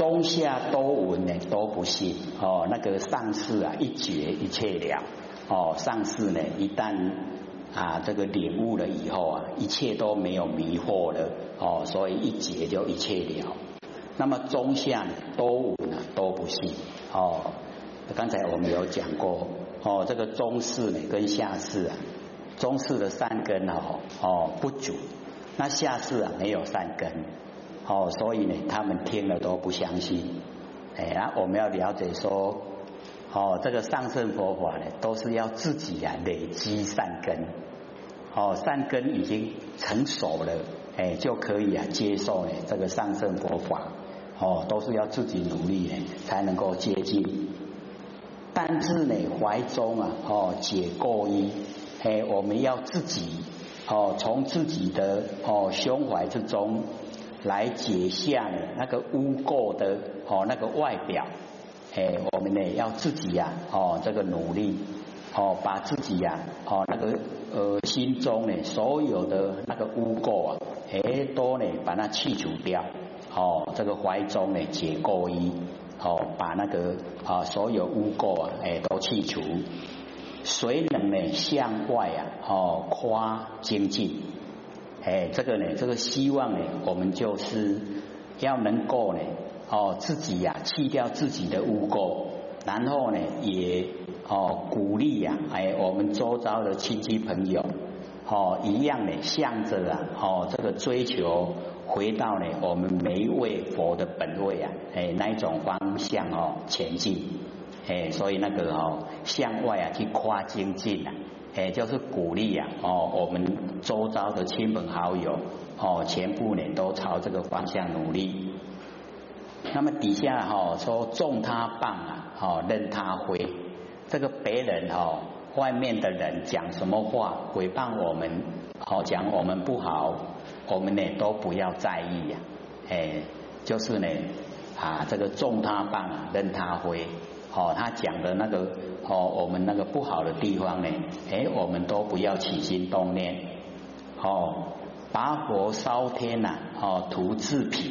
中下多闻呢都不信哦，那个上士啊一觉一切了哦，上士呢一旦啊这个领悟了以后啊，一切都没有迷惑了哦，所以一觉就一切了。那么中下多闻呢都不信哦，刚才我们有讲过哦，这个中士呢跟下士啊，中士的善根哦哦不足，那下士啊没有善根。哦，所以呢，他们听了都不相信。哎，啊，我们要了解说，哦，这个上圣佛法呢，都是要自己啊累积善根。哦，善根已经成熟了，哎，就可以啊接受呢这个上圣佛法。哦，都是要自己努力呢才能够接近。但是呢，怀中啊，哦，解过一，哎，我们要自己哦，从自己的哦胸怀之中。来解下呢那个污垢的哦那个外表，哎，我们呢要自己呀哦这个努力哦把自己呀哦那个呃心中呢所有的那个污垢啊哎都呢把它去除掉哦这个怀中呢解垢衣哦把那个啊所有污垢啊哎都去除，谁能呢向外啊哦夸精进？哎，这个呢，这个希望呢，我们就是要能够呢，哦，自己呀，去掉自己的污垢，然后呢，也哦鼓励呀，哎，我们周遭的亲戚朋友，哦，一样的向着啊，哦，这个追求回到呢，我们每一位佛的本位啊，哎，那一种方向哦前进，哎，所以那个哦，向外啊去跨精进啊。也，就是鼓励呀，哦，我们周遭的亲朋好友，哦，全部呢都朝这个方向努力。那么底下哈说种他棒啊，哦，任他挥。这个别人哈，外面的人讲什么话，诽谤我们，好讲我们不好，我们呢都不要在意呀。哎，就是呢啊，这个种他棒，任他挥。哦，他讲的那个哦，我们那个不好的地方呢，哎，我们都不要起心动念。哦，拔火烧天呐，哦，图自品，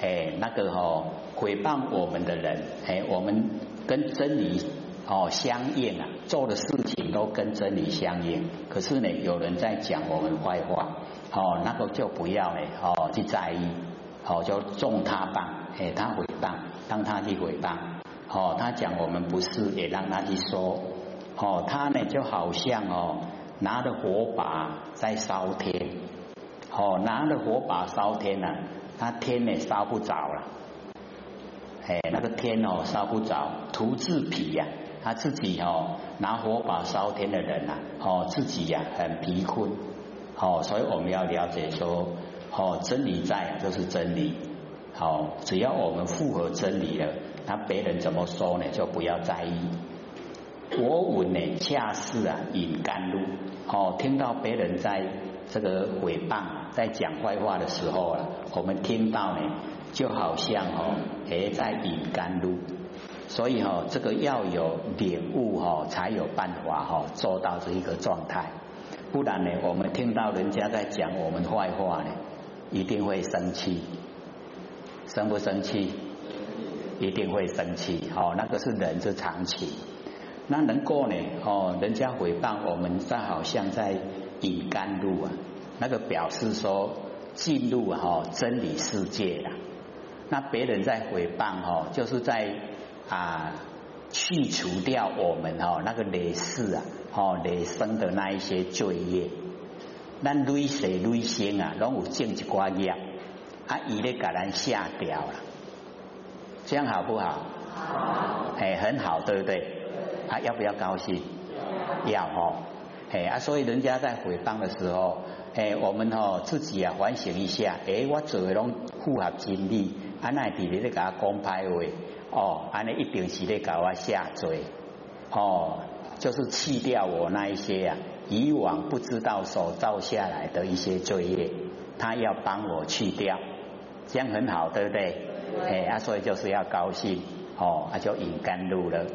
哎，那个哦，诽谤我们的人，哎，我们跟真理哦相应啊，做的事情都跟真理相应。可是呢，有人在讲我们坏话，哦，那个就不要呢，哦，去在意，哦，就重他谤，哎，他诽谤，当他去诽谤。哦，他讲我们不是，也让他去说。哦，他呢就好像哦，拿着火把在烧天。哦，拿着火把烧天呢，他天呢烧不着了。哎，那个天哦烧不着，徒自疲呀。他自己哦拿火把烧天的人呐，哦自己呀很疲困。哦，所以我们要了解说，哦真理在就是真理。好，只要我们符合真理了。那别人怎么说呢？就不要在意。我闻呢，恰似啊饮甘露。哦，听到别人在这个诽谤、在讲坏话的时候啊，我们听到呢，就好像哦，哎在饮甘露。所以哈，这个要有领悟哈，才有办法哈做到这一个状态。不然呢，我们听到人家在讲我们坏话呢，一定会生气。生不生气？一定会生气，哦，那个是人之常情。那能够呢，哦，人家诽谤我们，在好像在引甘露啊，那个表示说进入哈真理世界了。那别人在诽谤哈，就是在啊去除掉我们哈那个累世啊，哦累生的那一些罪业。那累世累生啊，拢有正一寡业，啊，伊咧给咱下掉了。这样好不好？好，哎，很好，对不对？啊要不要高兴？要哦，哎啊，所以人家在回谤的时候，哎，我们哦自己啊反省一下，哎，我做的拢符合真理，安奈弟弟在给他讲歹话，哦，安尼一定是在给我下罪，哦，就是去掉我那一些啊以往不知道所造下来的一些罪业，他要帮我去掉，这样很好，对不对？哎啊，所以就是要高兴哦，啊就引甘露了，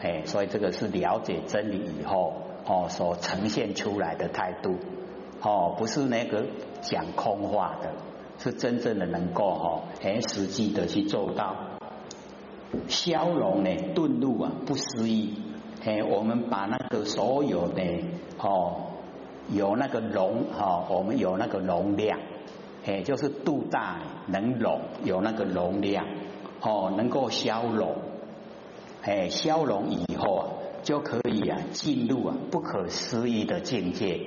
哎，所以这个是了解真理以后哦所呈现出来的态度哦，不是那个讲空话的，是真正的能够哈，哎，实际的去做到消融呢，顿入啊，不思议。哎，我们把那个所有的哦，有那个容哈，我们有那个容量，哎，就是肚大能容，有那个容量哦，能够消融，哎，消融以后啊，就可以啊，进入啊不可思议的境界。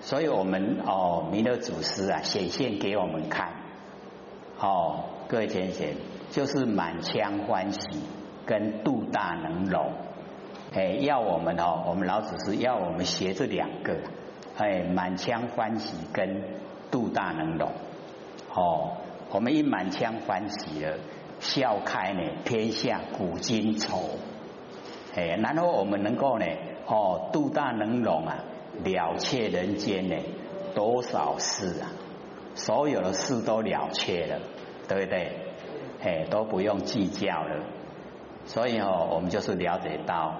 所以我们哦，弥勒祖师啊，显现给我们看，哦，各位先贤，就是满腔欢喜跟肚大能容。哎，要我们哦，我们老子是要我们学这两个，哎，满腔欢喜跟度大能容，哦，我们一满腔欢喜了，笑开呢天下古今愁，哎，然后我们能够呢，哦，度大能容啊，了却人间呢多少事啊，所有的事都了却了，对不对？哎，都不用计较了，所以哦，我们就是了解到。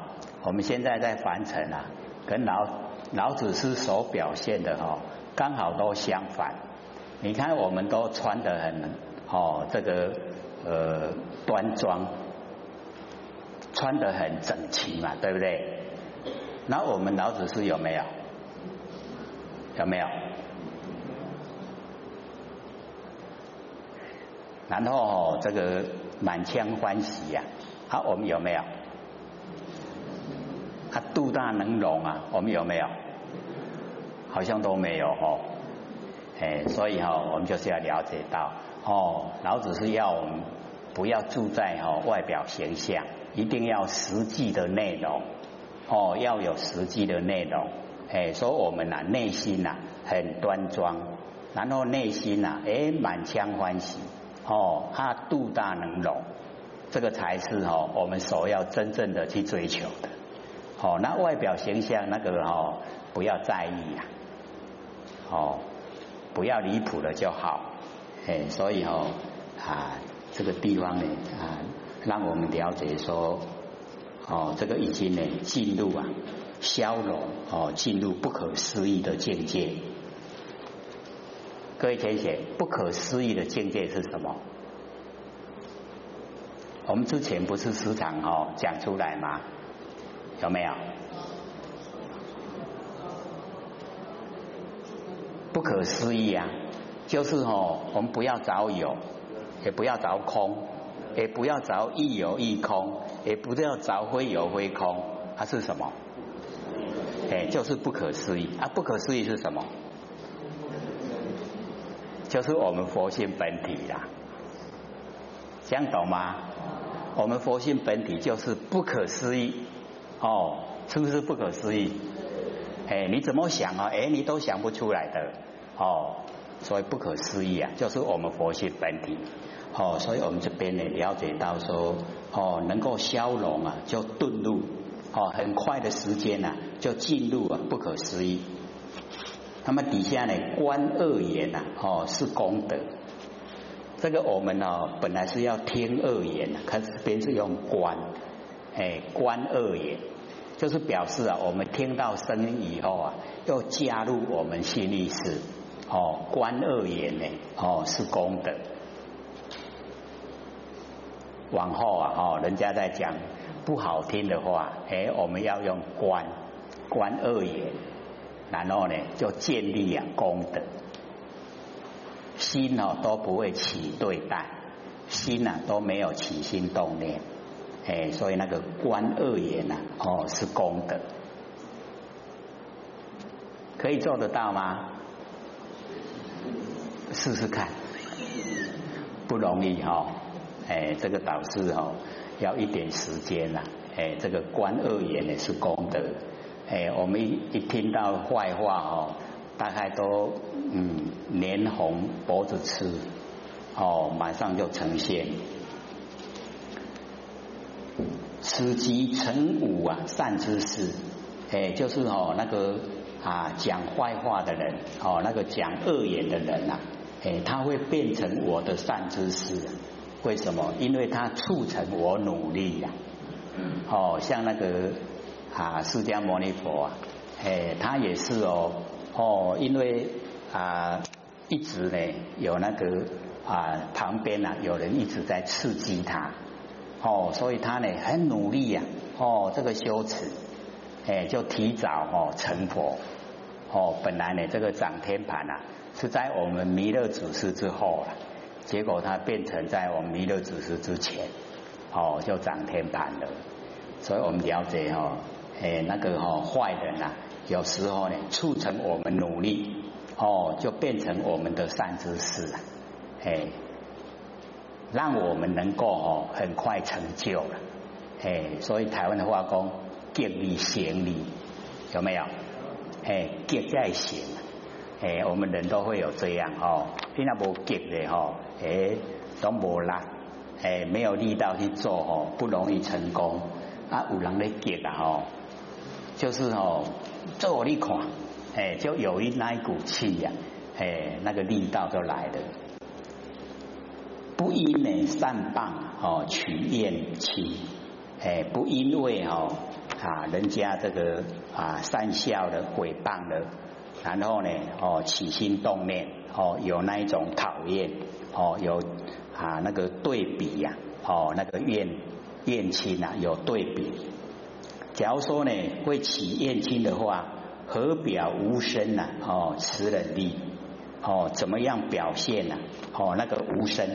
我们现在在凡尘啊，跟老老子师所表现的哈，刚好都相反。你看，我们都穿得很哦，这个呃端庄，穿得很整齐嘛，对不对？那我们老子是有没有？有没有？然后这个满腔欢喜呀，好，我们有没有？他度大能容啊，我们有没有？好像都没有哦。哎，所以哈，我们就是要了解到哦，老子是要我们不要住在哈外表形象，一定要实际的内容哦，要有实际的内容。哎，说我们呐内心呐很端庄，然后内心呐哎满腔欢喜哦，他度大能容，这个才是哦我们所要真正的去追求的。哦，那外表形象那个哦，不要在意呀，哦，不要离谱了就好，哎，所以哦啊，这个地方呢啊，让我们了解说，哦，这个已经呢进入啊消融哦，进入不可思议的境界。各位填写，不可思议的境界是什么？我们之前不是时常哦讲出来吗？有没有？不可思议啊！就是哦，我们不要找有，也不要找空，也不要找一有一空，也不要找非有非空，它是什么？哎，就是不可思议啊！不可思议是什么？就是我们佛性本体呀，这样懂吗？我们佛性本体就是不可思议。哦，是不是不可思议？哎，你怎么想啊？哎，你都想不出来的哦，所以不可思议啊，就是我们佛性本体哦，所以我们这边呢了解到说哦，能够消融啊，就遁入哦，很快的时间呐，就进入啊，不可思议。那么底下呢，观恶言呐，哦，是功德。这个我们呢，本来是要听恶言，可是边是用观。哎，观二言就是表示啊，我们听到声音以后啊，要加入我们心意识哦，观二言呢哦是功德。往后啊哦，人家在讲不好听的话，哎，我们要用观观二言，然后呢就建立啊功德，心哦都不会起对待，心呐都没有起心动念。哎，所以那个观恶言呐，哦，是功德，可以做得到吗？试试看，不容易哈。哎，这个导师哈，要一点时间呐。哎，这个观恶言呢是功德。哎，我们一听到坏话哦，大概都嗯脸红脖子吃，哦，马上就呈现。此即成武啊，善之事，哎，就是哦那个啊讲坏话的人，哦那个讲恶言的人呐，哎，他会变成我的善知识。为什么？因为他促成我努力呀。哦，像那个啊释迦牟尼佛啊，哎，他也是哦哦，因为啊一直呢有那个啊旁边啊有人一直在刺激他，哦，所以他呢很努力呀，哦，这个修持，哎，就提早哦成佛，哦，本来呢这个掌天盘啊是在我们弥勒祖师之后了，结果他变成在我们弥勒祖师之前，哦，就掌天盘了，所以我们了解哈，哎，那个哈坏人啊，有时候呢促成我们努力。哦，就变成我们的善知识了，哎，让我们能够哦很快成就了，哎，所以台湾的话讲，激力行力有没有？哎，激在行，哎，我们人都会有这样哦，你那无急的哈，哎，都无力，哎，没有力道去做哦，不容易成功。啊，有人咧激啊，哦，就是哦，做你看。哎，就有一那一股气呀，哎，那个力道就来了。不因呢善谤哦取厌弃，哎，不因为哦啊人家这个啊善笑的诽谤的，然后呢哦起心动念哦有那一种讨厌哦有啊那个对比呀哦那个怨怨亲呐有对比。假如说呢会起怨亲的话。何表无声呐？哦，持忍力哦，怎么样表现呐？哦，那个无声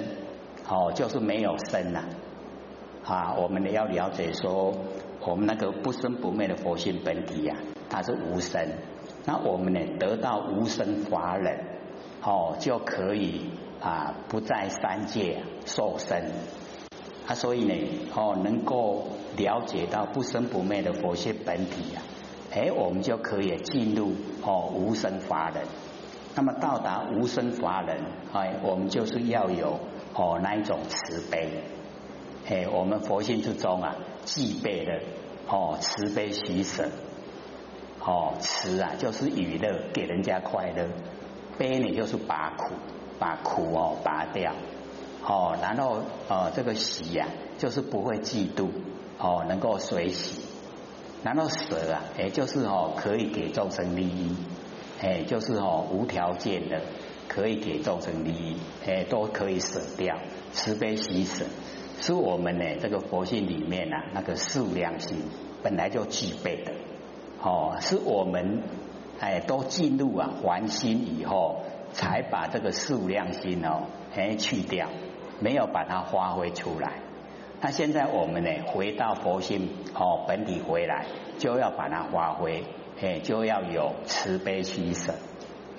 哦，就是没有声呐啊！我们要了解说，我们那个不生不灭的佛性本体呀，它是无声。那我们呢，得到无生法忍哦，就可以啊，不在三界受生啊。所以呢，哦，能够了解到不生不灭的佛性本体呀。哎，我们就可以进入哦无生法忍。那么到达无生法忍，哎，我们就是要有哦那一种慈悲。哎，我们佛性之中啊，具备了哦慈悲喜舍。哦，慈啊就是娱乐，给人家快乐；悲呢就是拔苦，把苦哦拔掉。哦，然后哦这个喜呀，就是不会嫉妒，哦能够随喜。然后舍啊，哎，就是哦，可以给众生利益，哎，就是哦，无条件的可以给众生利益，哎，都可以舍掉，慈悲喜舍，是我们呢这个佛性里面啊那个数量心本来就具备的，哦，是我们哎都进入啊还心以后，才把这个数量心哦哎去掉，没有把它发挥出来。那现在我们呢，回到佛心哦本体回来，就要把它发挥，哎，就要有慈悲取舍，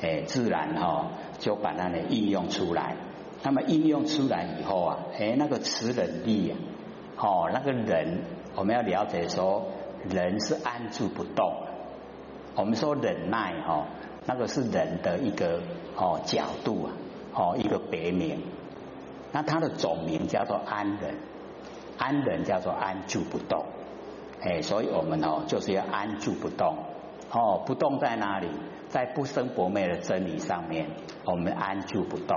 哎，自然哈就把它呢应用出来。那么应用出来以后啊，哎，那个慈忍力啊，哦，那个人我们要了解说，人是安住不动。我们说忍耐哈，那个是人的一个哦角度啊，哦一个别名。那它的总名叫做安忍。安忍叫做安住不动，哎，所以我们哦就是要安住不动，哦，不动在哪里？在不生不灭的真理上面，我们安住不动，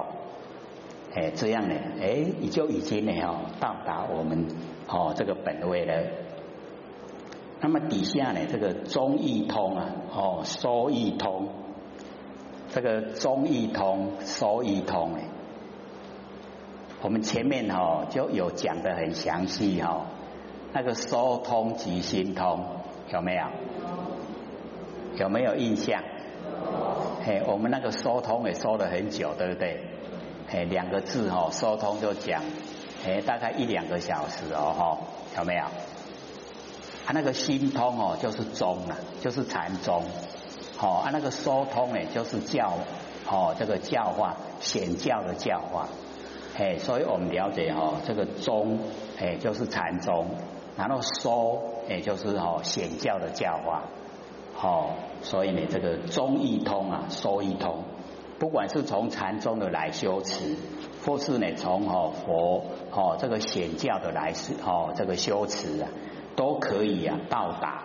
哎，这样呢，哎，你就已经呢哦到达我们哦这个本位了。那么底下呢，这个中义通啊，哦，收义通，这个中义通、收义通哎。我们前面哦就有讲的很详细哦，那个收通即心通有没有？有没有印象？嘿，我们那个收通也收了很久，对不对？嘿，两个字哦，收通就讲，嘿，大概一两个小时哦哈，有没有？他那个心通哦，就是宗啊，就是禅宗，好，啊那个收通呢，就是教，哦，这个教化显教的教化。哎，所以我们了解哈，这个宗哎就是禅宗，然后收哎就是哦显教的教化，好，所以呢这个宗一通啊，收一通，不管是从禅宗的来修持，或是呢从哦佛哦这个显教的来是哦这个修持啊，都可以啊到达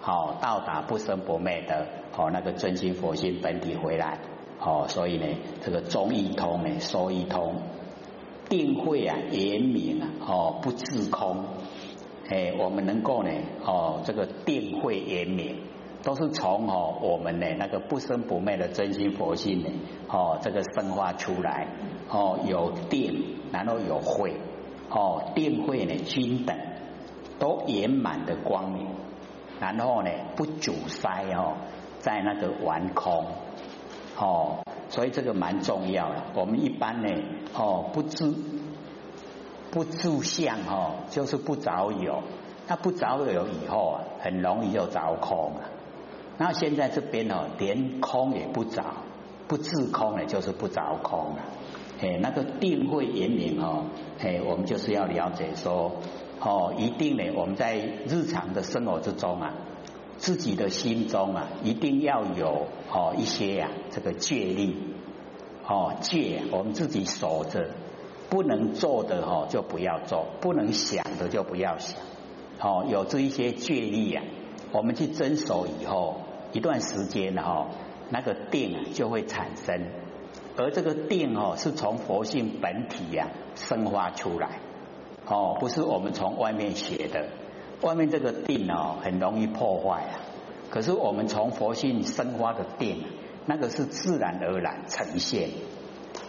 好到达不生不灭的哦那个真心佛性本体回来，哦所以呢这个宗一通呢说一通。定慧啊，严明啊，哦，不自空，哎，我们能够呢，哦，这个定慧严明，都是从哦我们呢那个不生不灭的真心佛性呢哦这个生化出来哦有定，然后有慧哦定慧呢均等，都圆满的光明，然后呢不阻塞哦在那个完空哦，所以这个蛮重要的。我们一般呢哦不知不住相哦，就是不着有，那不着有以后啊，很容易就着空了。那现在这边哦，连空也不着，不自空呢，就是不着空了。哎，那个定慧严明哦，哎，我们就是要了解说，哦，一定呢，我们在日常的生活之中啊，自己的心中啊，一定要有哦一些呀，这个戒律，哦戒，我们自己守着，不能做的哦就不要做，不能想的就不要想，哦，有这一些戒律呀，我们去遵守以后。一段时间哈，那个定就会产生，而这个定哦，是从佛性本体呀生发出来，哦，不是我们从外面学的，外面这个定哦很容易破坏啊。可是我们从佛性生发的定，那个是自然而然呈现，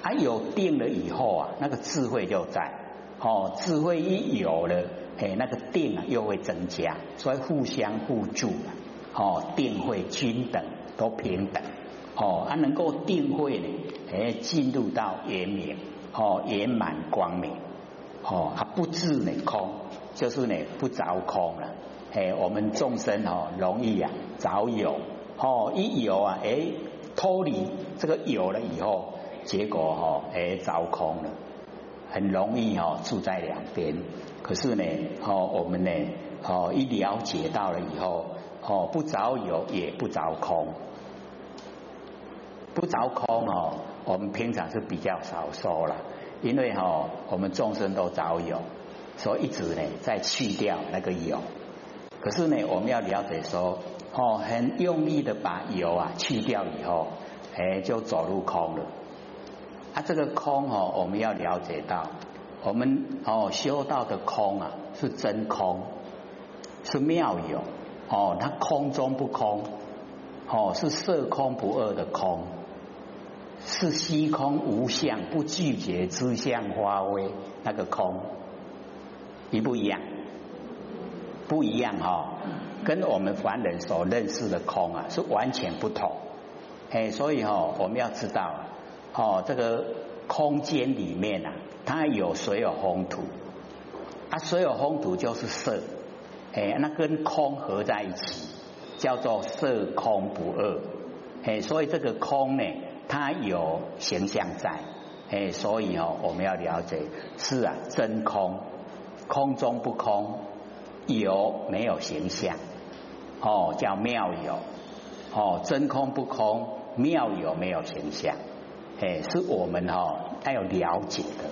还有定了以后啊，那个智慧就在，哦，智慧一有了，哎，那个定啊又会增加，所以互相互助。哦，定慧均等都平等，哦，它能够定慧呢，哎，进入到圆明，哦，圆满光明，哦，它不自呢空，就是呢不着空了，哎，我们众生哦容易啊着有，哦，一有啊，哎，脱离这个有了以后，结果哈，哎着空了，很容易哦住在两边，可是呢，哦，我们呢，哦一了解到了以后。哦，不着有也不着空，不着空哦，我们平常是比较少说了，因为哈，我们众生都早有，所以一直呢在去掉那个有。可是呢，我们要了解说，哦，很用力的把有啊去掉以后，哎，就走入空了。啊，这个空哦，我们要了解到，我们哦修道的空啊，是真空，是妙有。哦，它空中不空，哦，是色空不二的空，是虚空无相不拒绝之相发威那个空，一不一样？不一样哈，跟我们凡人所认识的空啊是完全不同。哎，所以哈，我们要知道，哦，这个空间里面啊，它有水有风土，啊，水有风土就是色。哎，那跟空合在一起，叫做色空不二。哎，所以这个空呢，它有形象在。哎，所以哦，我们要了解，是啊，真空，空中不空，有没有形象？哦，叫妙有。哦，真空不空，妙有没有形象？哎，是我们哈要有了解的。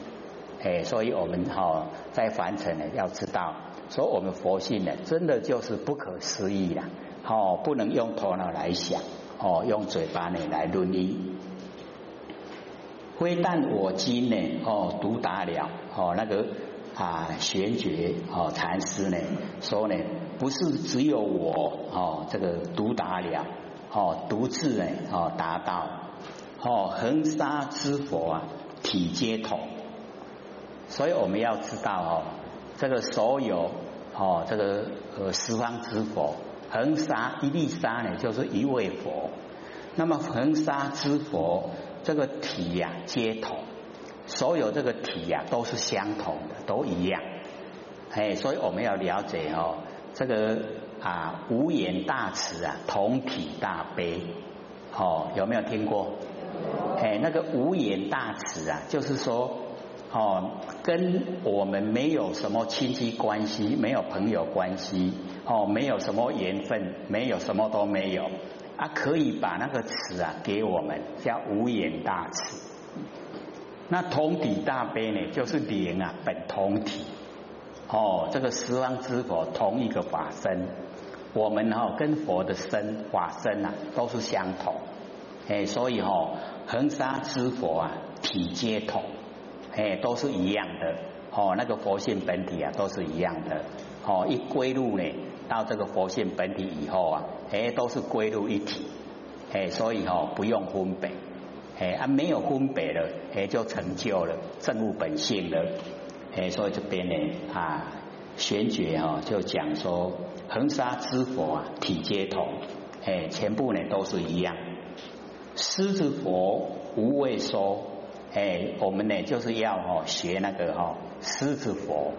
哎，所以我们哈在凡尘呢，要知道。说我们佛性呢，真的就是不可思议了，哦，不能用头脑来想，哦，用嘴巴呢来论理。非但我今呢，哦，独达了，哦，那个啊玄觉哦禅师呢说呢，不是只有我哦，这个独达了，哦，独自呢哦达到，哦，恒沙之佛啊，体皆同，所以我们要知道哦。这个所有哦，这个呃十方之佛，恒沙一粒沙呢，就是一位佛。那么恒沙之佛这个体呀，皆同，所有这个体呀都是相同的，都一样。哎，所以我们要了解哦，这个啊无言大慈啊，同体大悲，哦有没有听过？哎，那个无言大慈啊，就是说。哦，跟我们没有什么亲戚关系，没有朋友关系，哦，没有什么缘分，没有什么都没有啊，可以把那个词啊给我们叫无眼大慈。那同体大悲呢，就是灵啊本同体，哦，这个十方之佛同一个法身，我们哈跟佛的身法身啊都是相同，哎，所以哈恒沙之佛啊体皆同。哎，都是一样的，哦，那个佛性本体啊，都是一样的，哦，一归入呢，到这个佛性本体以后啊，哎，都是归入一体，哎，所以哈不用分别，哎啊没有分别了，哎就成就了正悟本性了，哎，所以这边呢啊玄觉哦就讲说恒沙之佛啊体皆同，哎，全部呢都是一样，狮子佛无畏说，哎，我们呢就是要哦学那个哈狮子佛。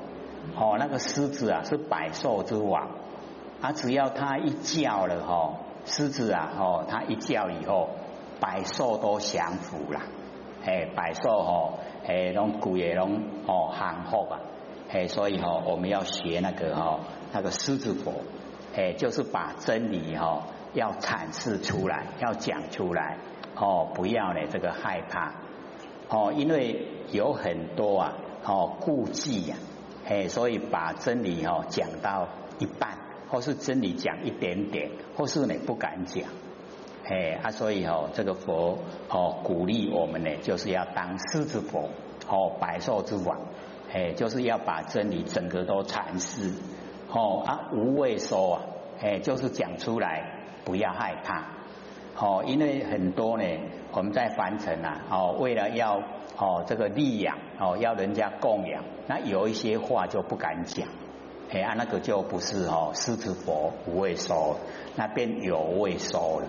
哦，那个狮子啊是百兽之王，啊，只要他一叫了哈，狮子啊，哦，他一叫以后，百兽都降服了，哎，百兽哦，哎，拢古也龙哦喊后吧，哎，所以哈，我们要学那个哈，那个狮子佛，哎，就是把真理哈要阐释出来，要讲出来，哦，不要呢这个害怕，哦，因为有很多啊，哦，顾忌呀。哎，所以把真理哦讲到一半，或是真理讲一点点，或是你不敢讲，哎啊，所以哦这个佛哦鼓励我们呢，就是要当狮子佛哦百兽之王，哎，就是要把真理整个都阐释。哦啊无畏说啊，哎，就是讲出来不要害怕。哦，因为很多呢我们在凡尘啊哦为了要。哦，这个利养哦，要人家供养，那有一些话就不敢讲，哎啊，那个就不是哦，狮子佛不会说，那便有会说了，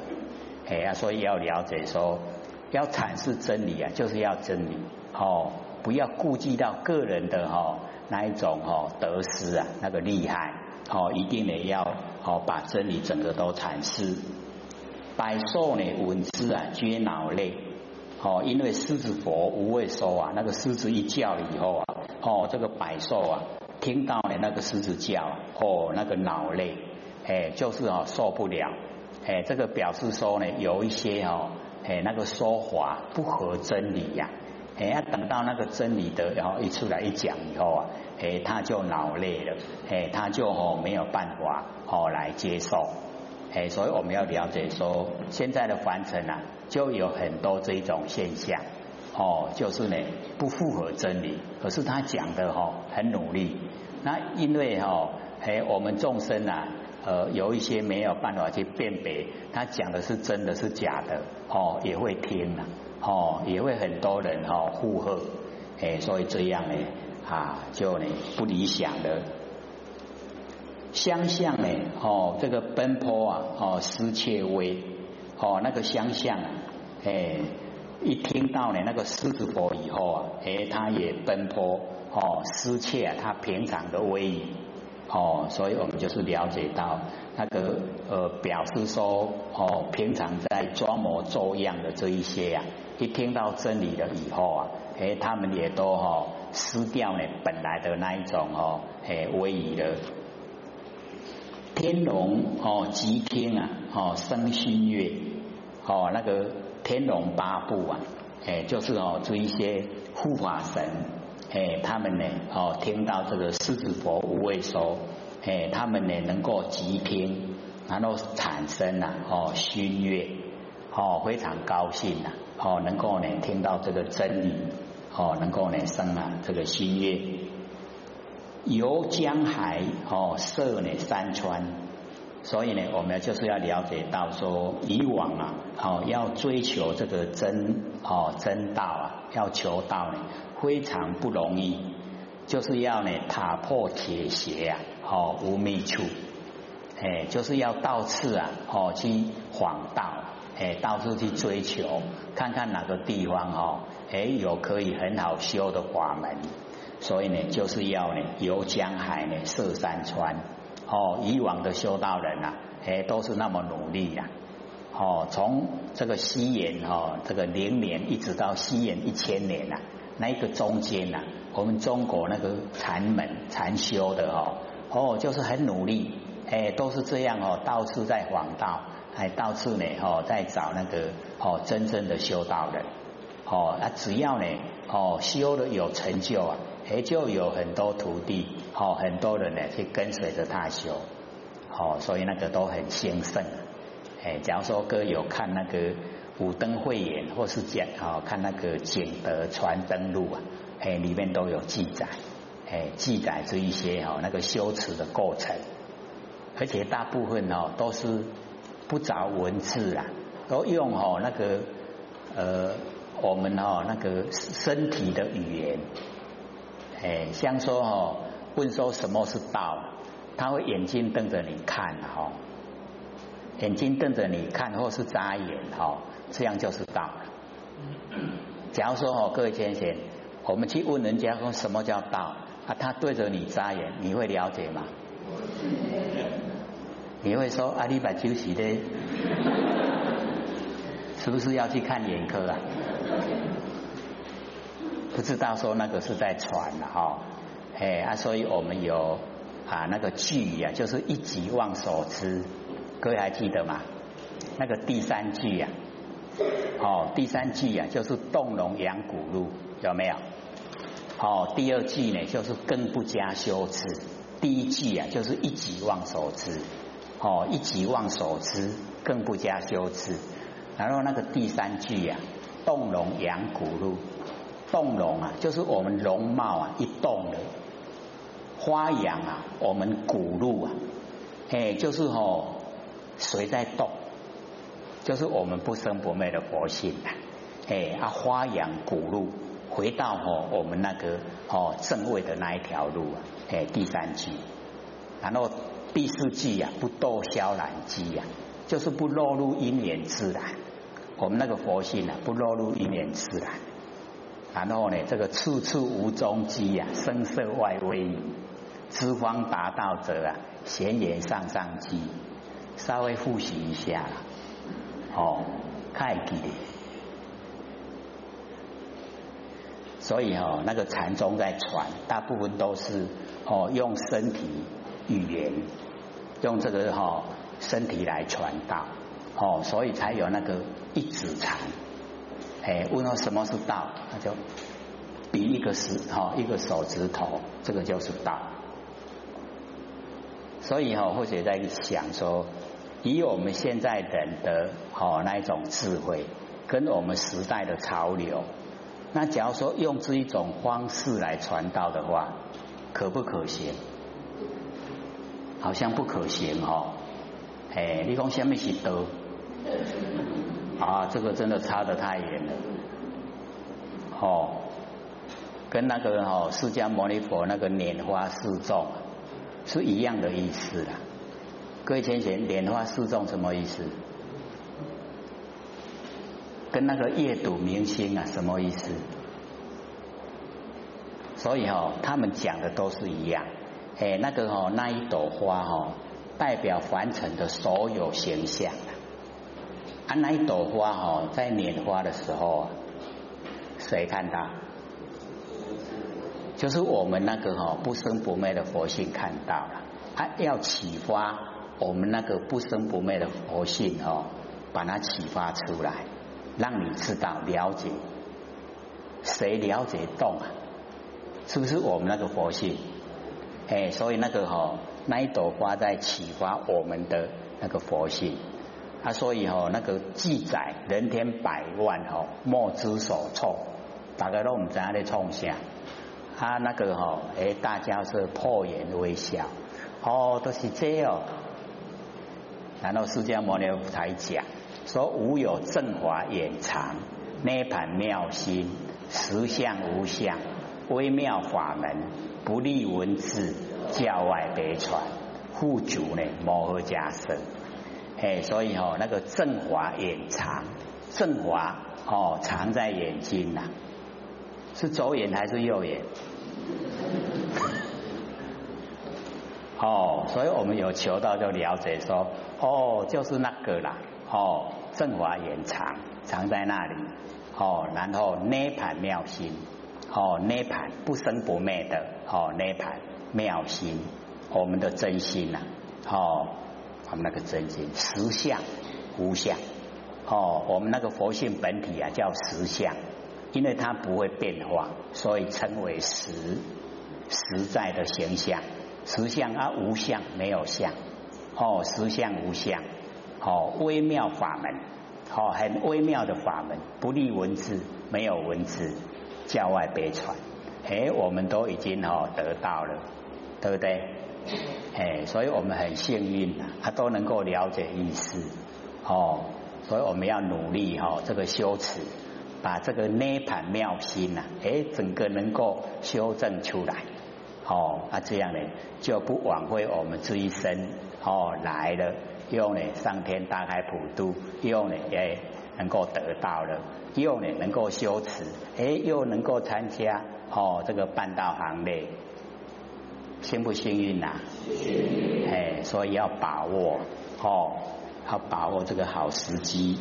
哎啊，所以要了解说，要阐释真理啊，就是要真理哦，不要顾忌到个人的哈那一种哈得失啊，那个厉害哦，一定得要哦把真理整个都阐释，百兽呢闻之啊，皆脑泪。哦，因为狮子佛无畏说啊，那个狮子一叫了以后啊，哦，这个百兽啊，听到了那个狮子叫，哦，那个脑泪，哎，就是哦受不了，哎，这个表示说呢，有一些哦，哎，那个说法不合真理呀，哎，要等到那个真理的然后一出来一讲以后啊，哎，他就脑累了，哎，他就哦没有办法哦来接受。哎，所以我们要了解说，现在的凡尘啊，就有很多这种现象，哦，就是呢不符合真理，可是他讲的哦很努力，那因为哈，哎，我们众生啊，呃，有一些没有办法去辨别，他讲的是真的是假的，哦，也会听啊，哦，也会很多人哈附和，哎，所以这样呢，啊，就呢不理想的。相向呢？哦，这个奔波啊，哦，失切微，哦，那个相向，哎，一听到呢那个狮子佛以后啊，哎，他也奔波，哦，失切他平常的威仪，哦，所以我们就是了解到那个呃，表示说，哦，平常在装模作样的这一些呀，一听到真理了以后啊，哎，他们也都哈失掉呢本来的那一种哦，哎，威仪的。天龙哦，吉天啊，哦，生新月，哦，那个天龙八部啊，哎，就是哦，这一些护法神，哎，他们呢，哦，听到这个狮子佛无畏说，哎，他们呢能够吉听，然后产生啊，哦，新月，哦，非常高兴呐，哦，能够呢听到这个真理，哦，能够呢生啊这个新月。游江海哦，涉呢山川，所以呢，我们就是要了解到说，以往啊，哦，要追求这个真哦真道啊，要求道呢，非常不容易，就是要呢踏破铁鞋啊，哦无觅处，哎，就是要到处啊，哦去访道，哎，到处去追求，看看哪个地方哦，哎有可以很好修的法门。所以呢，就是要呢游江海呢涉山川哦。以往的修道人呐，哎，都是那么努力呀。哦，从这个西元哈这个零年一直到西元一千年呐，那一个中间呐，我们中国那个禅门禅修的哦，哦，就是很努力，哎，都是这样哦，到处在访道，还到处呢哦在找那个哦真正的修道人。哦，那只要呢哦修的有成就啊。哎，就有很多徒弟，哦，很多人呢去跟随着他修，哦，所以那个都很兴盛。哎，假如说哥有看那个五灯会演，或是讲哦看那个景德传灯录啊，哎，里面都有记载，哎，记载这一些哈那个修持的过程。而且大部分哦都是不着文字啊，都用哦那个呃我们哦那个身体的语言，哎，像说哦问说什么是道，他会眼睛瞪着你看哈，眼睛瞪着你看或是眨眼哈，这样就是道。假如说哦各位先生，我们去问人家说什么叫道啊，他对着你眨眼，你会了解吗？你会说阿里巴休息的，是不是要去看眼科啊？不知道说那个是在传了哈，哎啊，所以我们有啊那个句呀，就是一己忘所知，各位还记得吗？那个第三句呀，哦，第三句呀就是动容养骨路，有没有？哦，第二句呢就是更不加修持，第一句啊就是一己忘所知。哦，一己忘所知，更不加修持。然后那个第三句呀，动容养骨露，动容啊，就是我们容貌啊一动了，花养啊，我们骨路啊，哎，就是哦，谁在动？就是我们不生不灭的佛性啊，哎啊，花养骨路，回到哦我们那个哦正位的那一条路啊，哎，第三句，然后。第四句呀，不堕消然机呀，就是不落入因缘自然。我们那个佛性啊，不落入因缘自然。然后呢，这个处处无踪迹呀，声色外微，知方达道者啊，闲言上上机。稍微复习一下，哦，太记得。所以哦，那个禅宗在传，大部分都是哦用身体语言。用这个哈身体来传道，哦，所以才有那个一指禅。哎，问到什么是道，那就比一个手哈一个手指头，这个就是道。所以哈，或者在想说，以我们现在人的哦那一种智慧，跟我们时代的潮流，那假如说用这一种方式来传道的话，可不可行？好像不可行哦，哎，你讲下面是德啊，这个真的差得太远了，哦，跟那个哦释迦牟尼佛那个拈花示众是一样的意思啦。各位先生，莲花示众什么意思？跟那个阅读明星啊什么意思？所以哦，他们讲的都是一样。哎，那个哦，那一朵花哦，代表凡尘的所有形象啊。那一朵花哦，在拈花的时候，谁看到？就是我们那个哦不生不灭的佛性看到了。它要启发我们那个不生不灭的佛性哦，把它启发出来，让你知道了解。谁了解动啊？是不是我们那个佛性？哎，所以那个哈，那一朵花在启发我们的那个佛性啊，所以哈，那个记载人天百万哈，莫之所措，大家都唔知在创啥，啊，那个哈，哎，大家是破颜微笑，哦，都是这样。然后释迦牟尼佛才讲说，无有正法掩藏，涅盘妙心，实相无相，微妙法门。不立文字，教外别传，护主呢摩诃迦僧，哎，所以哦，那个正华眼藏，正华哦藏在眼睛呐，是左眼还是右眼？哦，所以我们有求道就了解说，哦，就是那个啦，哦，正华眼藏藏在那里，哦，然后涅盘妙心。哦，涅盘不生不灭的哦，涅盘妙心，我们的真心呐，哦，我们那个真心实相无相，哦，我们那个佛性本体啊叫实相，因为它不会变化，所以称为实实在的形象，实相啊无相没有相，哦，实相无相，哦，微妙法门，哦，很微妙的法门，不立文字，没有文字。教外悲传，哎，我们都已经哦得到了，对不对？哎，所以我们很幸运，他都能够了解意思。哦，所以我们要努力哈，这个修持，把这个涅盘妙心呐，哎，整个能够修正出来，哦，啊这样呢就不枉费我们这一生哦来了，又呢上天大开普渡，又呢也能够得到了，又呢能够修持，哎，又能够参加哦这个半道行列。幸不幸运呐？哎，所以要把握哦，要把握这个好时机。